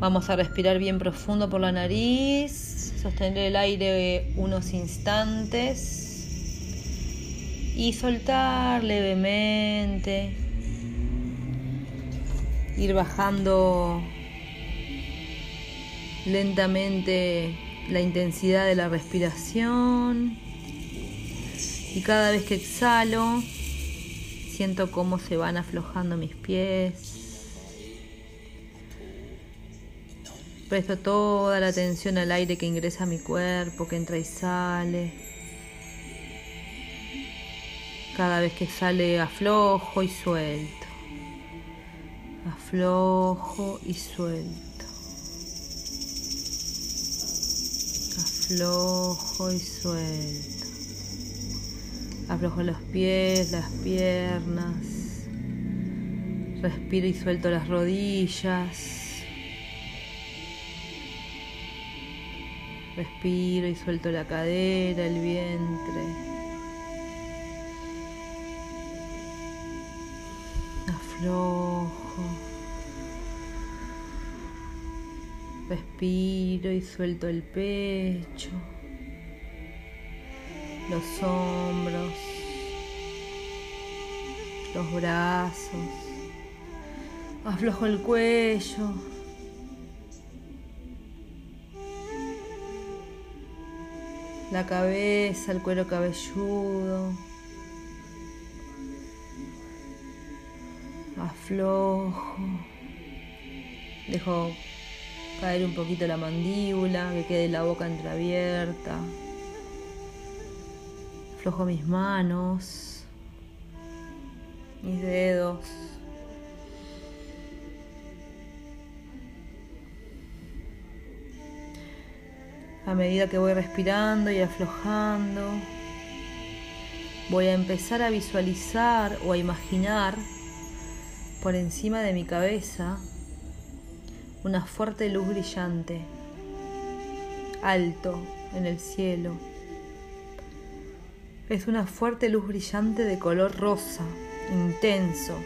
Vamos a respirar bien profundo por la nariz, sostener el aire unos instantes y soltar levemente, ir bajando lentamente la intensidad de la respiración y cada vez que exhalo siento cómo se van aflojando mis pies. Presto toda la atención al aire que ingresa a mi cuerpo, que entra y sale. Cada vez que sale aflojo y suelto. Aflojo y suelto. Aflojo y suelto. Aflojo los pies, las piernas. Respiro y suelto las rodillas. Respiro y suelto la cadera, el vientre. Aflojo. Respiro y suelto el pecho, los hombros, los brazos. Aflojo el cuello. La cabeza, el cuero cabelludo. Aflojo. Dejo caer un poquito la mandíbula, que quede la boca entreabierta. Aflojo mis manos, mis dedos. A medida que voy respirando y aflojando, voy a empezar a visualizar o a imaginar por encima de mi cabeza una fuerte luz brillante, alto en el cielo. Es una fuerte luz brillante de color rosa, intenso.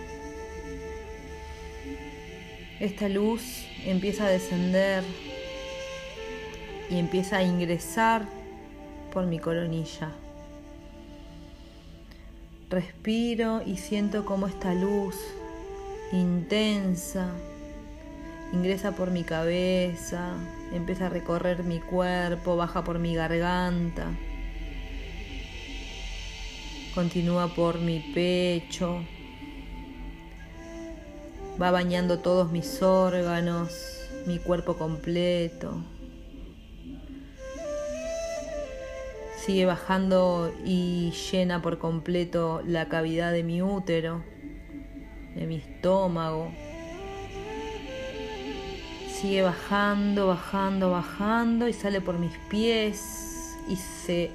Esta luz empieza a descender y empieza a ingresar por mi coronilla. Respiro y siento como esta luz intensa ingresa por mi cabeza, empieza a recorrer mi cuerpo, baja por mi garganta, continúa por mi pecho, va bañando todos mis órganos, mi cuerpo completo. Sigue bajando y llena por completo la cavidad de mi útero, de mi estómago. Sigue bajando, bajando, bajando y sale por mis pies y se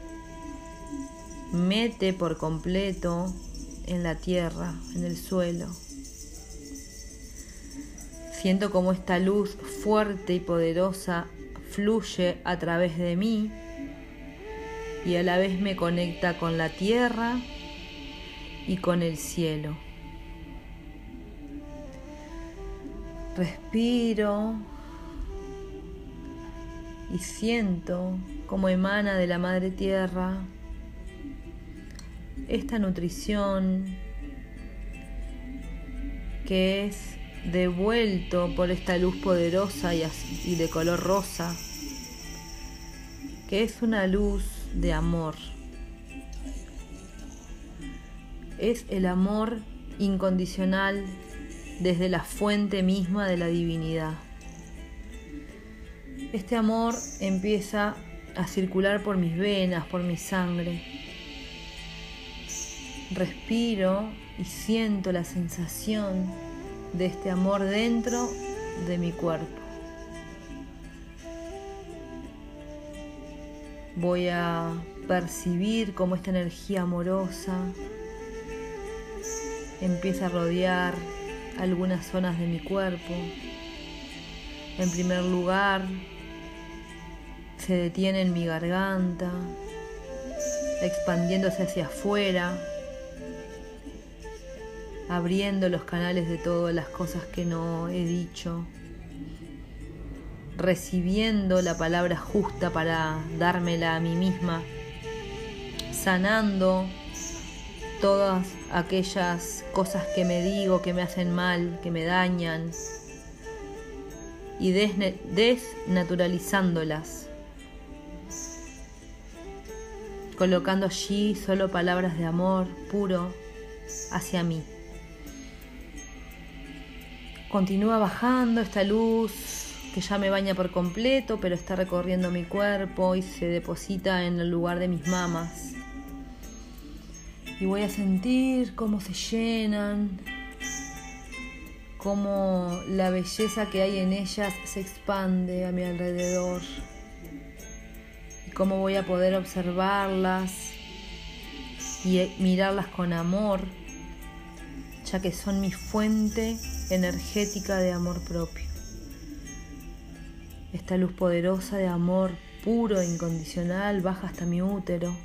mete por completo en la tierra, en el suelo. Siento como esta luz fuerte y poderosa fluye a través de mí y a la vez me conecta con la tierra y con el cielo. Respiro y siento como emana de la madre tierra esta nutrición que es devuelto por esta luz poderosa y, de color rosa, que es una luz de amor. Es el amor incondicional desde la fuente misma de la divinidad. Este amor empieza a circular por mis venas, por mi sangre. Respiro y siento la sensación de este amor dentro de mi cuerpo. Voy a percibir cómo esta energía amorosa empieza a rodear algunas zonas de mi cuerpo. En primer lugar, se detiene en mi garganta, expandiéndose hacia afuera, abriendo los canales de todas las cosas que no he dicho, recibiendo la palabra justa para dármela a mí misma, sanando todas aquellas cosas que me digo que me hacen mal, que me dañan, y desnaturalizándolas, colocando allí solo palabras de amor puro hacia mí. Continúa bajando esta luz que ya me baña por completo, pero está recorriendo mi cuerpo y se deposita en el lugar de mis mamas. Y voy a sentir cómo se llenan, cómo la belleza que hay en ellas se expande a mi alrededor. Y cómo voy a poder observarlas y mirarlas con amor, ya que son mi fuente energética de amor propio. Esta luz poderosa de amor puro e incondicional baja hasta mi útero,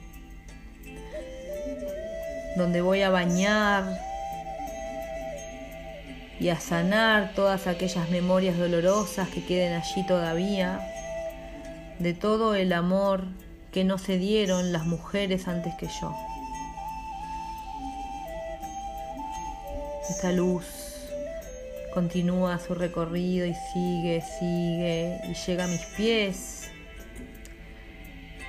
donde voy a bañar y a sanar todas aquellas memorias dolorosas que queden allí todavía, de todo el amor que no se dieron las mujeres antes que yo. Esta luz continúa su recorrido y sigue, sigue y llega a mis pies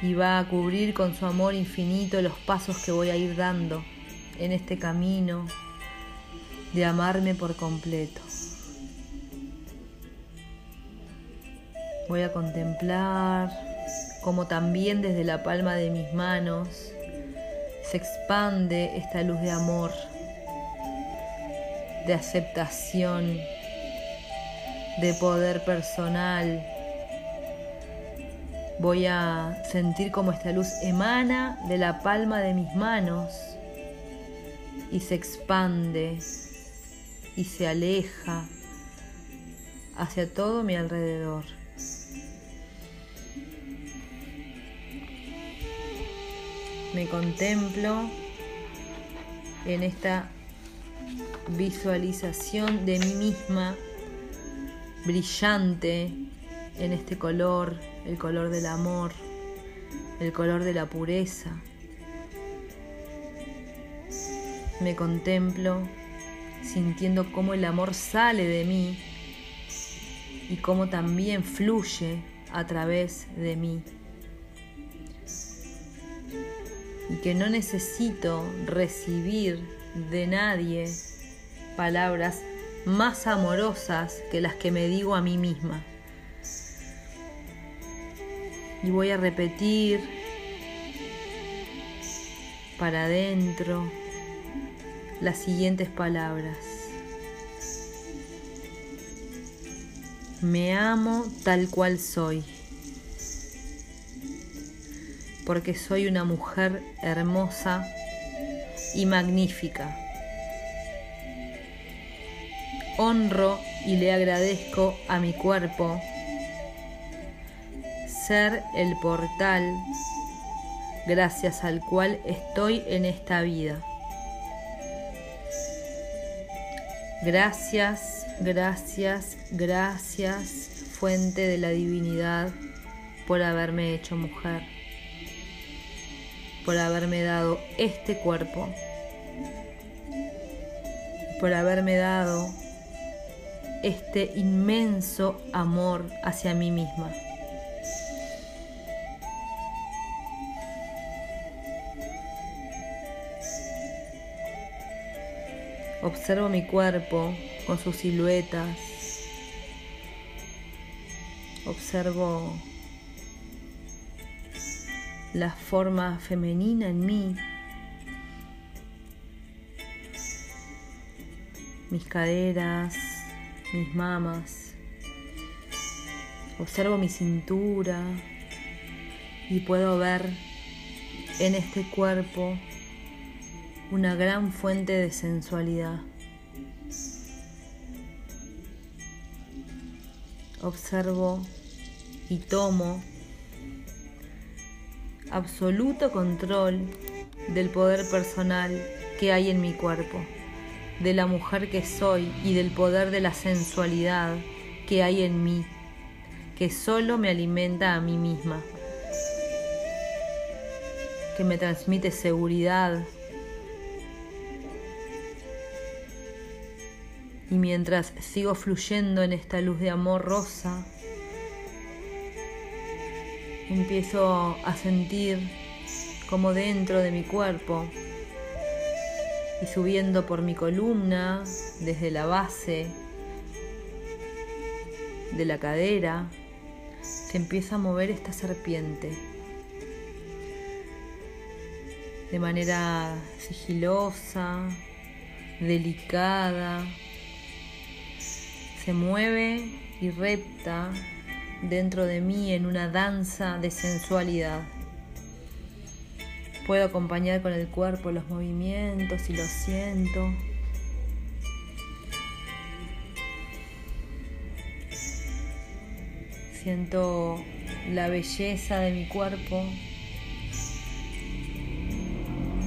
y va a cubrir con su amor infinito los pasos que voy a ir dando en este camino de amarme por completo. Voy a contemplar cómo también desde la palma de mis manos se expande esta luz de amor de aceptación, de poder personal. Voy a sentir como esta luz emana de la palma de mis manos y se expande y se aleja hacia todo mi alrededor. Me contemplo en esta visualización de mí misma brillante en este color, el color del amor, el color de la pureza. Me contemplo sintiendo cómo el amor sale de mí y cómo también fluye a través de mí. Y que no necesito recibir de nadie palabras más amorosas que las que me digo a mí misma. Y voy a repetir para adentro las siguientes palabras. Me amo tal cual soy, porque soy una mujer hermosa y magnífica honro y le agradezco a mi cuerpo ser el portal gracias al cual estoy en esta vida. Gracias, gracias, gracias, fuente de la divinidad, por haberme hecho mujer, por haberme dado este cuerpo, por haberme dado este inmenso amor hacia mí misma. Observo mi cuerpo con sus siluetas. Observo la forma femenina en mí. Mis caderas, mis mamas. Observo mi cintura y puedo ver en este cuerpo una gran fuente de sensualidad. Observo y tomo absoluto control del poder personal que hay en mi cuerpo de la mujer que soy y del poder de la sensualidad que hay en mí, que solo me alimenta a mí misma, que me transmite seguridad. Y mientras sigo fluyendo en esta luz de amor rosa, empiezo a sentir como dentro de mi cuerpo y subiendo por mi columna desde la base de la cadera se empieza a mover esta serpiente de manera sigilosa, delicada, se mueve y repta dentro de mí en una danza de sensualidad. Puedo acompañar con el cuerpo los movimientos y lo siento. Siento la belleza de mi cuerpo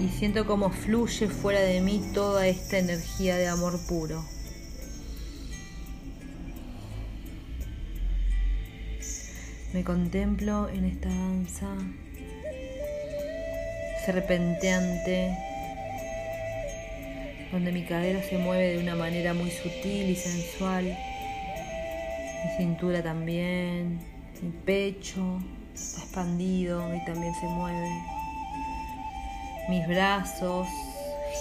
y siento cómo fluye fuera de mí toda esta energía de amor puro. Me contemplo en esta danza serpenteante, donde mi cadera se mueve de una manera muy sutil y sensual, mi cintura también, mi pecho está expandido y también se mueve, mis brazos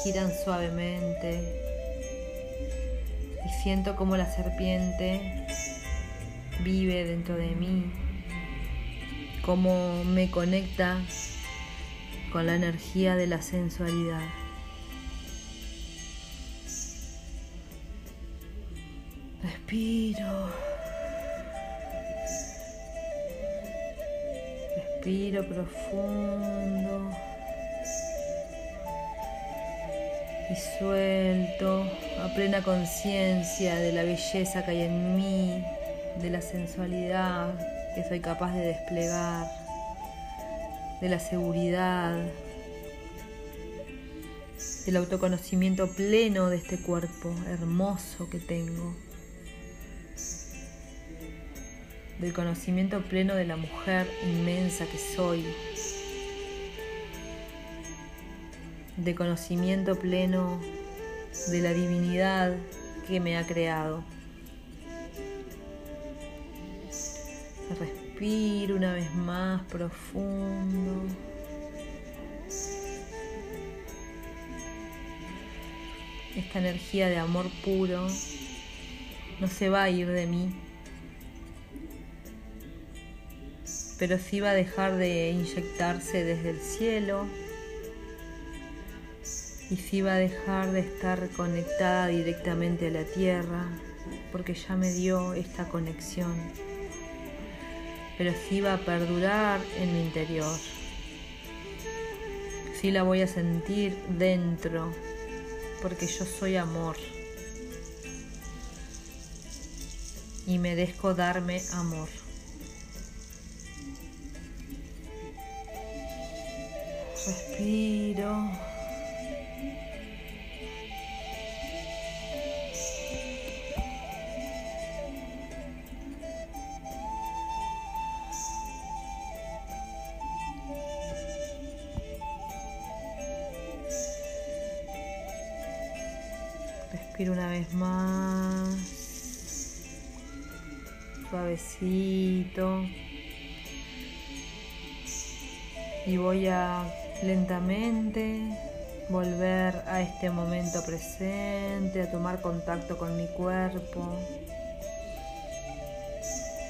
giran suavemente y siento como la serpiente vive dentro de mí, cómo me conecta con la energía de la sensualidad. Respiro. Respiro profundo. Y suelto a plena conciencia de la belleza que hay en mí, de la sensualidad que soy capaz de desplegar de la seguridad, del autoconocimiento pleno de este cuerpo hermoso que tengo, del conocimiento pleno de la mujer inmensa que soy, de conocimiento pleno de la divinidad que me ha creado. Respiro una vez más profundo. Esta energía de amor puro no se va a ir de mí, pero sí va a dejar de inyectarse desde el cielo y sí va a dejar de estar conectada directamente a la tierra porque ya me dio esta conexión pero sí va a perdurar en mi interior. Sí la voy a sentir dentro, porque yo soy amor. Y merezco darme amor. Respiro. Vez más. Suavecito. Y voy a lentamente volver a este momento presente, a tomar contacto con mi cuerpo,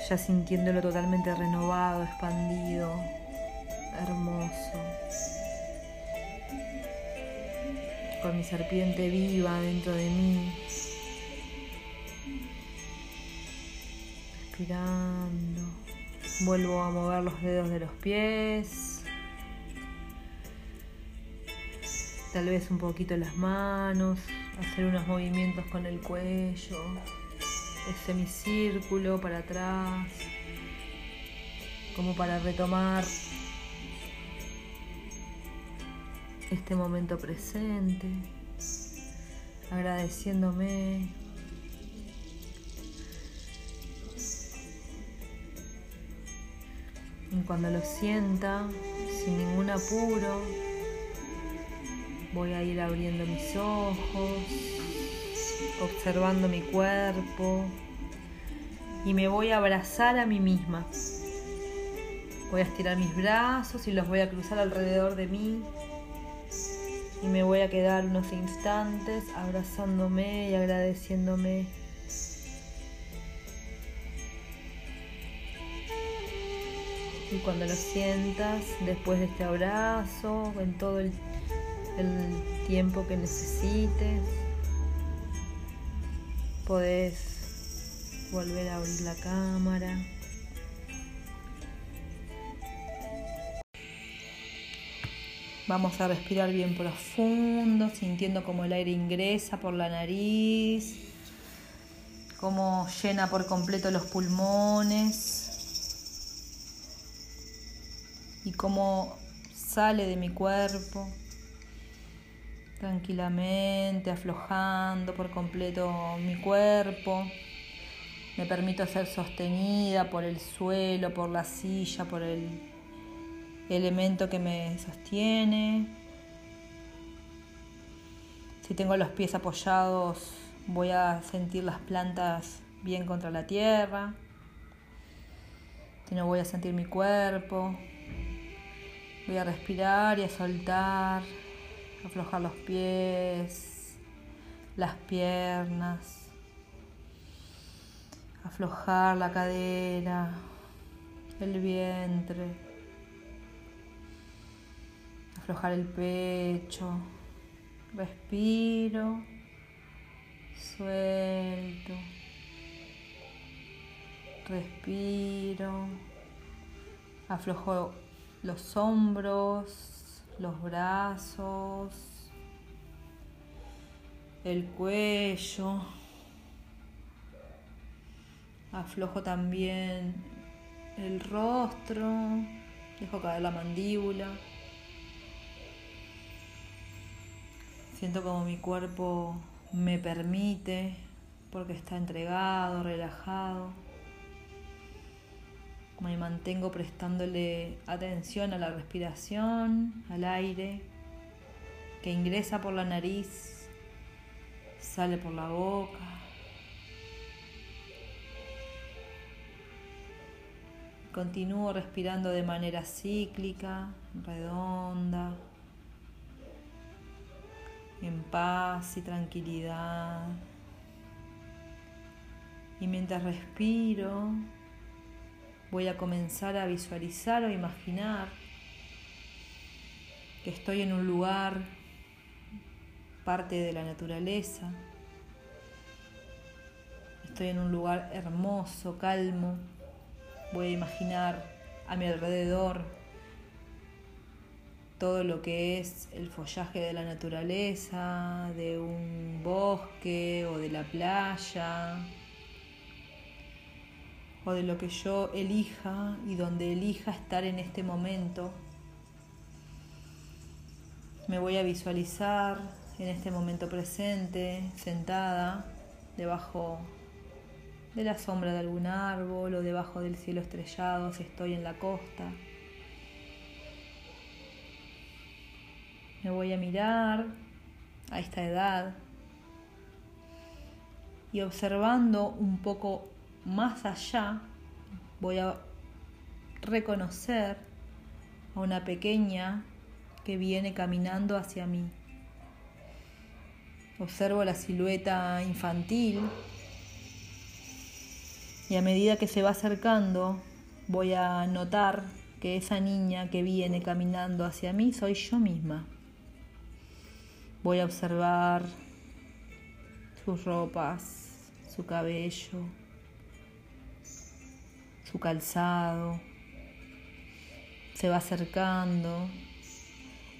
ya sintiéndolo totalmente renovado, expandido, hermoso. con mi serpiente viva dentro de mí. Respirando. Vuelvo a mover los dedos de los pies. Tal vez un poquito las manos. Hacer unos movimientos con el cuello. El semicírculo para atrás. Como para retomar este momento presente, agradeciéndome cuando lo sienta, sin ningún apuro, voy a ir abriendo mis ojos, observando mi cuerpo y me voy a abrazar a mí misma. Voy a estirar mis brazos y los voy a cruzar alrededor de mí y me voy a quedar unos instantes abrazándome y agradeciéndome. Y cuando lo sientas, después de este abrazo, en todo el, tiempo que necesites, podés volver a abrir la cámara. Vamos a respirar bien profundo, sintiendo como el aire ingresa por la nariz, como llena por completo los pulmones y cómo sale de mi cuerpo tranquilamente, aflojando por completo mi cuerpo. Me permito ser sostenida por el suelo, por la silla, por el elemento que me sostiene. Si tengo los pies apoyados, voy a sentir las plantas bien contra la tierra. Si no, voy a sentir mi cuerpo. Voy a respirar y a soltar, aflojar los pies, las piernas, aflojar la cadera, el vientre, aflojar el pecho, respiro, suelto, respiro, aflojo los hombros, los brazos, el cuello. Aflojo también el rostro, dejo caer la mandíbula. Siento como mi cuerpo me permite, porque está entregado, relajado. Me mantengo prestándole atención a la respiración, al aire que ingresa por la nariz, sale por la boca. Continúo respirando de manera cíclica, redonda, en paz y tranquilidad. Y mientras respiro, voy a comenzar a visualizar o imaginar que estoy en un lugar, parte de la naturaleza. Estoy en un lugar hermoso, calmo. Voy a imaginar a mi alrededor todo lo que es el follaje de la naturaleza, de un bosque o de la playa, de lo que yo elija y donde elija estar en este momento. Me voy a visualizar en este momento presente, sentada debajo de la sombra de algún árbol o debajo del cielo estrellado si estoy en la costa. Me voy a mirar a esta edad y observando un poco más allá voy a reconocer a una pequeña que viene caminando hacia mí. Observo la silueta infantil y a medida que se va acercando voy a notar que esa niña que viene caminando hacia mí soy yo misma. Voy a observar sus ropas, su cabello, su calzado, se va acercando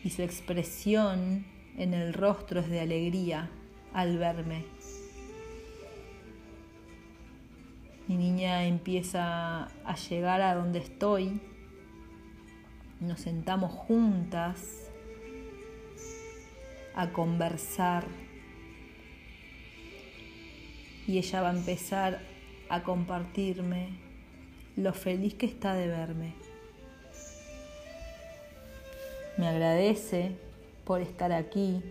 y su expresión en el rostro es de alegría al verme. Mi niña empieza a llegar a donde estoy, nos sentamos juntas a conversar y ella va a empezar a compartirme lo feliz que está de verme. me agradece por estar aquí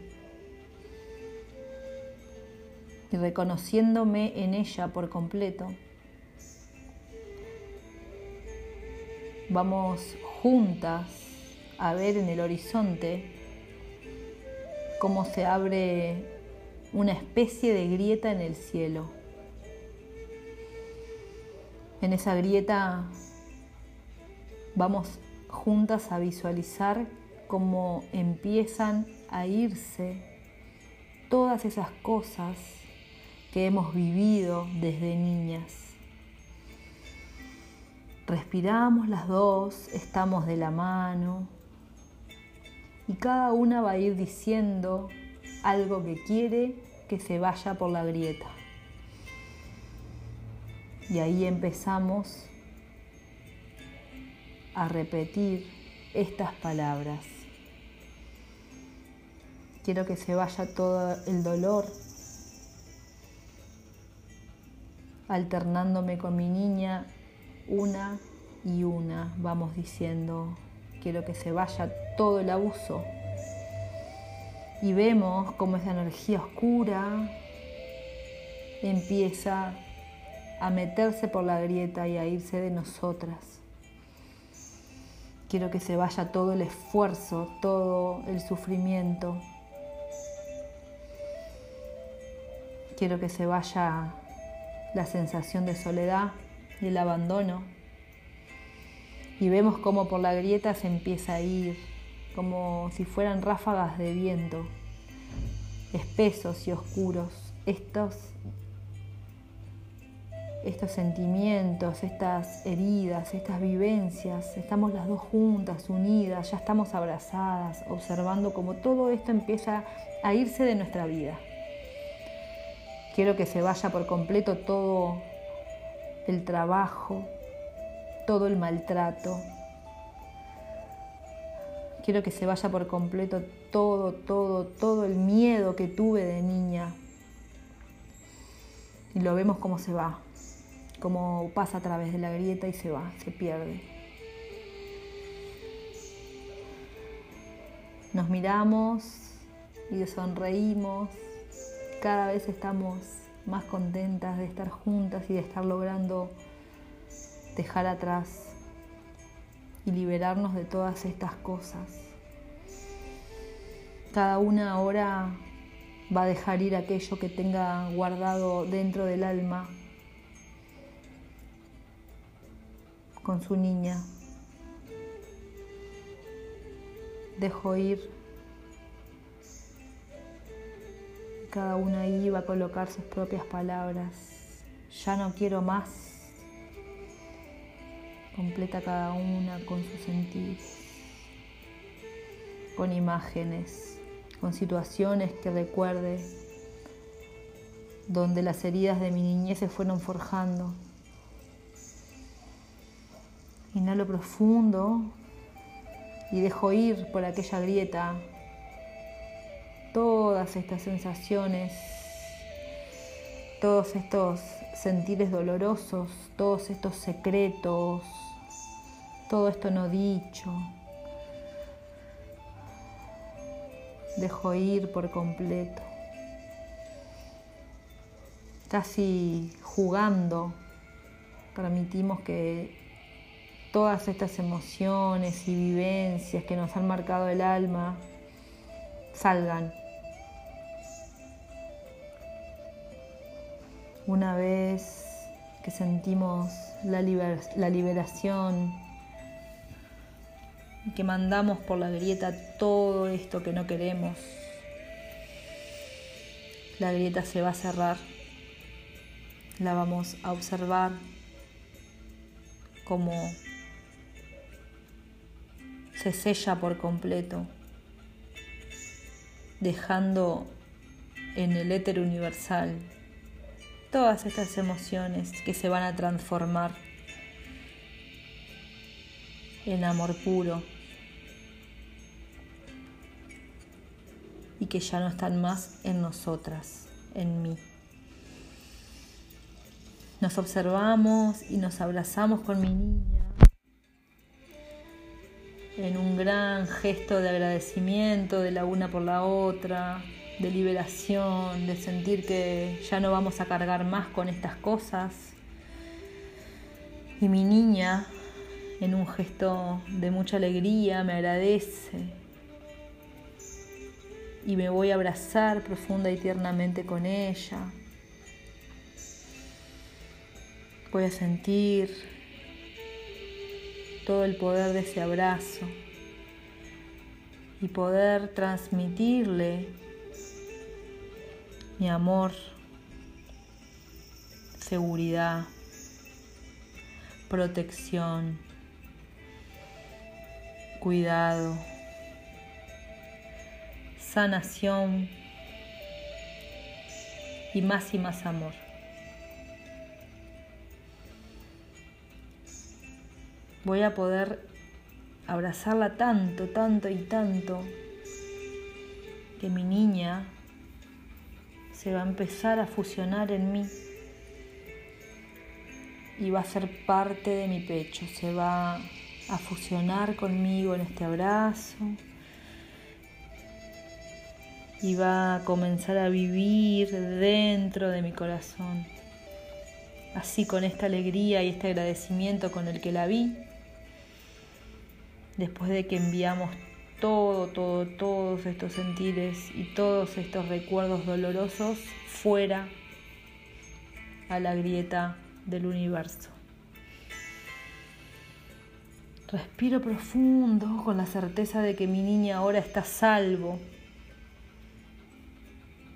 y reconociéndome en ella por completo. Vamos juntas a ver en el horizonte cómo se abre una especie de grieta en el cielo. En esa grieta vamos juntas a visualizar cómo empiezan a irse todas esas cosas que hemos vivido desde niñas. Respiramos las dos, estamos de la mano y cada una va a ir diciendo algo que quiere que se vaya por la grieta. Y ahí empezamos a repetir estas palabras. Quiero que se vaya todo el dolor, alternándome con mi niña una y una vamos diciendo, quiero que se vaya todo el abuso. Y vemos cómo esa energía oscura empieza a meterse por la grieta y a irse de nosotras. Quiero que se vaya todo el esfuerzo, todo el sufrimiento. Quiero que se vaya la sensación de soledad y el abandono. Y vemos cómo por la grieta se empieza a ir, como si fueran ráfagas de viento, espesos y oscuros. Estos, estos sentimientos, estas heridas, estas vivencias, estamos las dos juntas, unidas, ya estamos abrazadas, observando cómo todo esto empieza a irse de nuestra vida. Quiero que se vaya por completo todo el trabajo, todo el maltrato. Quiero que se vaya por completo todo, todo, todo el miedo que tuve de niña. Y lo vemos cómo se va, cómo pasa a través de la grieta y se va, se pierde. Nos miramos y sonreímos. Cada vez estamos más contentas de estar juntas y de estar logrando dejar atrás y liberarnos de todas estas cosas. Cada una ahora va a dejar ir aquello que tenga guardado dentro del alma con su niña. Dejo ir cada una va a colocar sus propias palabras. Ya no quiero más. Completa cada una con sus sentidos, con imágenes, con situaciones que recuerde, donde las heridas de mi niñez se fueron forjando. Inhalo profundo y dejo ir por aquella grieta todas estas sensaciones, todos estos sentires dolorosos, todos estos secretos, todo esto no dicho. Dejo ir por completo. Casi jugando, permitimos que todas estas emociones y vivencias que nos han marcado el alma salgan Una vez que sentimos la, liberación y que mandamos por la grieta todo esto que no queremos, la grieta se va a cerrar. La vamos a observar como se sella por completo, dejando en el éter universal todas estas emociones que se van a transformar en amor puro y que ya no están más en nosotras, en mí. Nos observamos y nos abrazamos con mi niña en un gran gesto de agradecimiento de la una por la otra, de liberación, de sentir que ya no vamos a cargar más con estas cosas. Y mi niña, en un gesto de mucha alegría, me agradece. Y me voy a abrazar profunda y tiernamente con ella. Voy a sentir todo el poder de ese abrazo y poder transmitirle mi amor, seguridad, protección, cuidado, sanación y más y más amor. Voy a poder abrazarla tanto, tanto y tanto que mi niña se va a empezar a fusionar en mí y va a ser parte de mi pecho, se va a fusionar conmigo en este abrazo y va a comenzar a vivir dentro de mi corazón. Así con esta alegría y este agradecimiento con el que la vi, después de que enviamos todo, todo, todos estos sentires y todos estos recuerdos dolorosos fuera a la grieta del universo. Respiro profundo con la certeza de que mi niña ahora está salvo,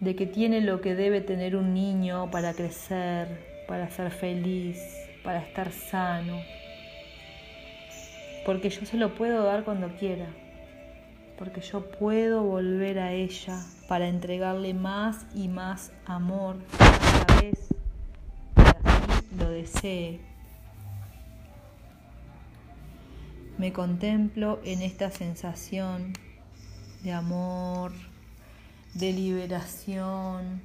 de que tiene lo que debe tener un niño para crecer, para ser feliz, para estar sano porque yo se lo puedo dar cuando quiera, porque yo puedo volver a ella para entregarle más y más amor cada vez que así lo desee. Me contemplo en esta sensación de amor, de liberación,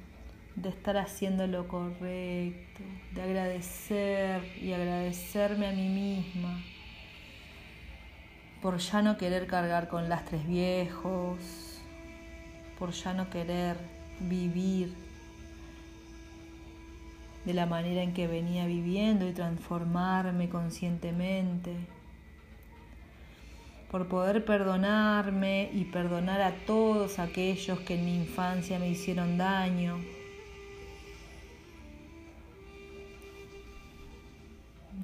de estar haciendo lo correcto, de agradecer y agradecerme a mí misma por ya no querer cargar con lastres viejos, por ya no querer vivir de la manera en que venía viviendo y transformarme conscientemente, por poder perdonarme y perdonar a todos aquellos que en mi infancia me hicieron daño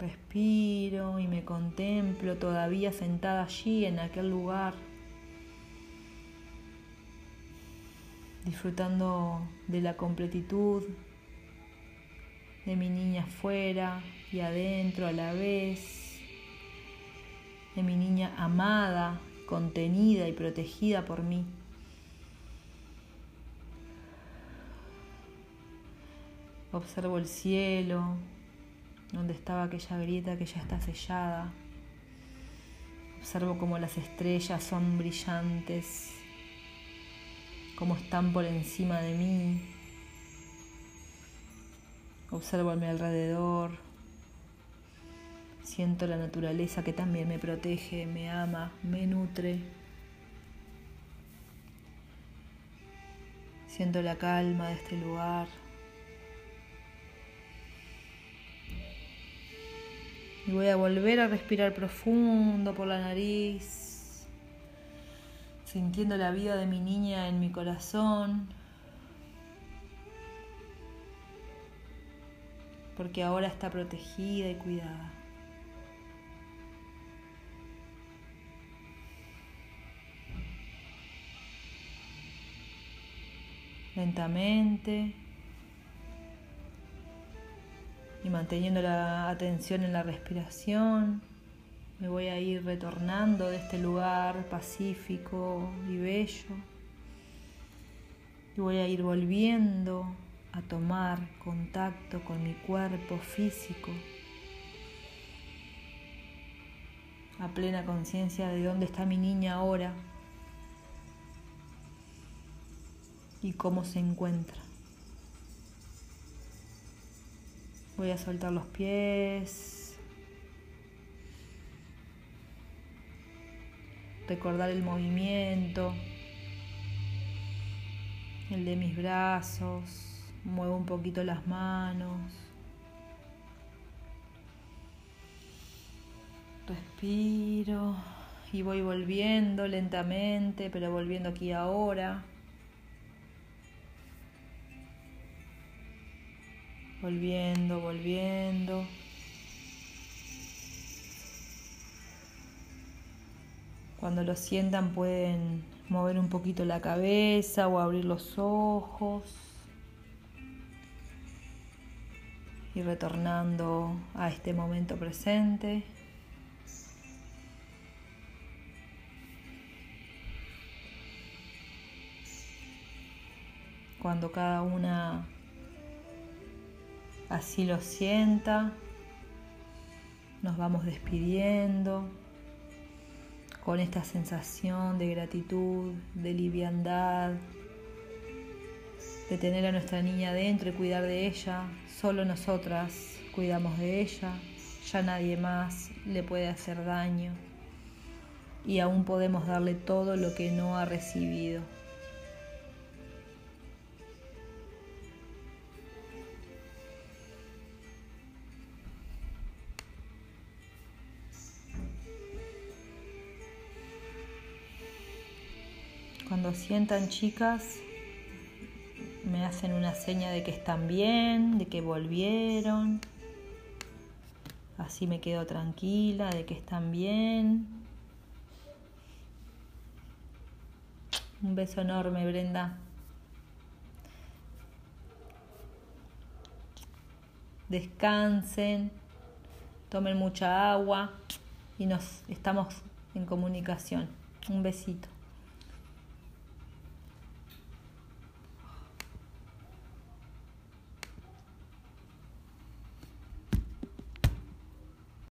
Respiro y me contemplo todavía sentada allí en aquel lugar, disfrutando de la completitud de mi niña afuera y adentro a la vez, de mi niña amada, contenida y protegida por mí. Observo el cielo, donde estaba aquella grieta que ya está sellada. Observo cómo las estrellas son brillantes, cómo están por encima de mí. Observo a mi alrededor. Siento la naturaleza que también me protege, me ama, me nutre. Siento la calma de este lugar. Y voy a volver a respirar profundo por la nariz, sintiendo la vida de mi niña en mi corazón. Porque ahora está protegida y cuidada. Lentamente y manteniendo la atención en la respiración, me voy a ir retornando de este lugar pacífico y bello. Y voy a ir volviendo a tomar contacto con mi cuerpo físico. A plena conciencia de dónde está mi niña ahora y cómo se encuentra. Voy a soltar los pies. recordar el movimiento, el de mis brazos, muevo un poquito las manos. Respiro y voy volviendo lentamente, pero volviendo aquí ahora. Volviendo, volviendo. Cuando lo sientan pueden mover un poquito la cabeza o abrir los ojos. Y retornando a este momento presente. Cuando cada una así lo sienta, nos vamos despidiendo con esta sensación de gratitud, de liviandad, de tener a nuestra niña dentro y cuidar de ella. Solo nosotras cuidamos de ella, ya nadie más le puede hacer daño y aún podemos darle todo lo que no ha recibido. Cuando sientan chicas, me hacen una seña de que están bien, de que volvieron. Así me quedo tranquila de que están bien. Un beso enorme, Brenda. Descansen, tomen mucha agua y nos estamos en comunicación. Un besito.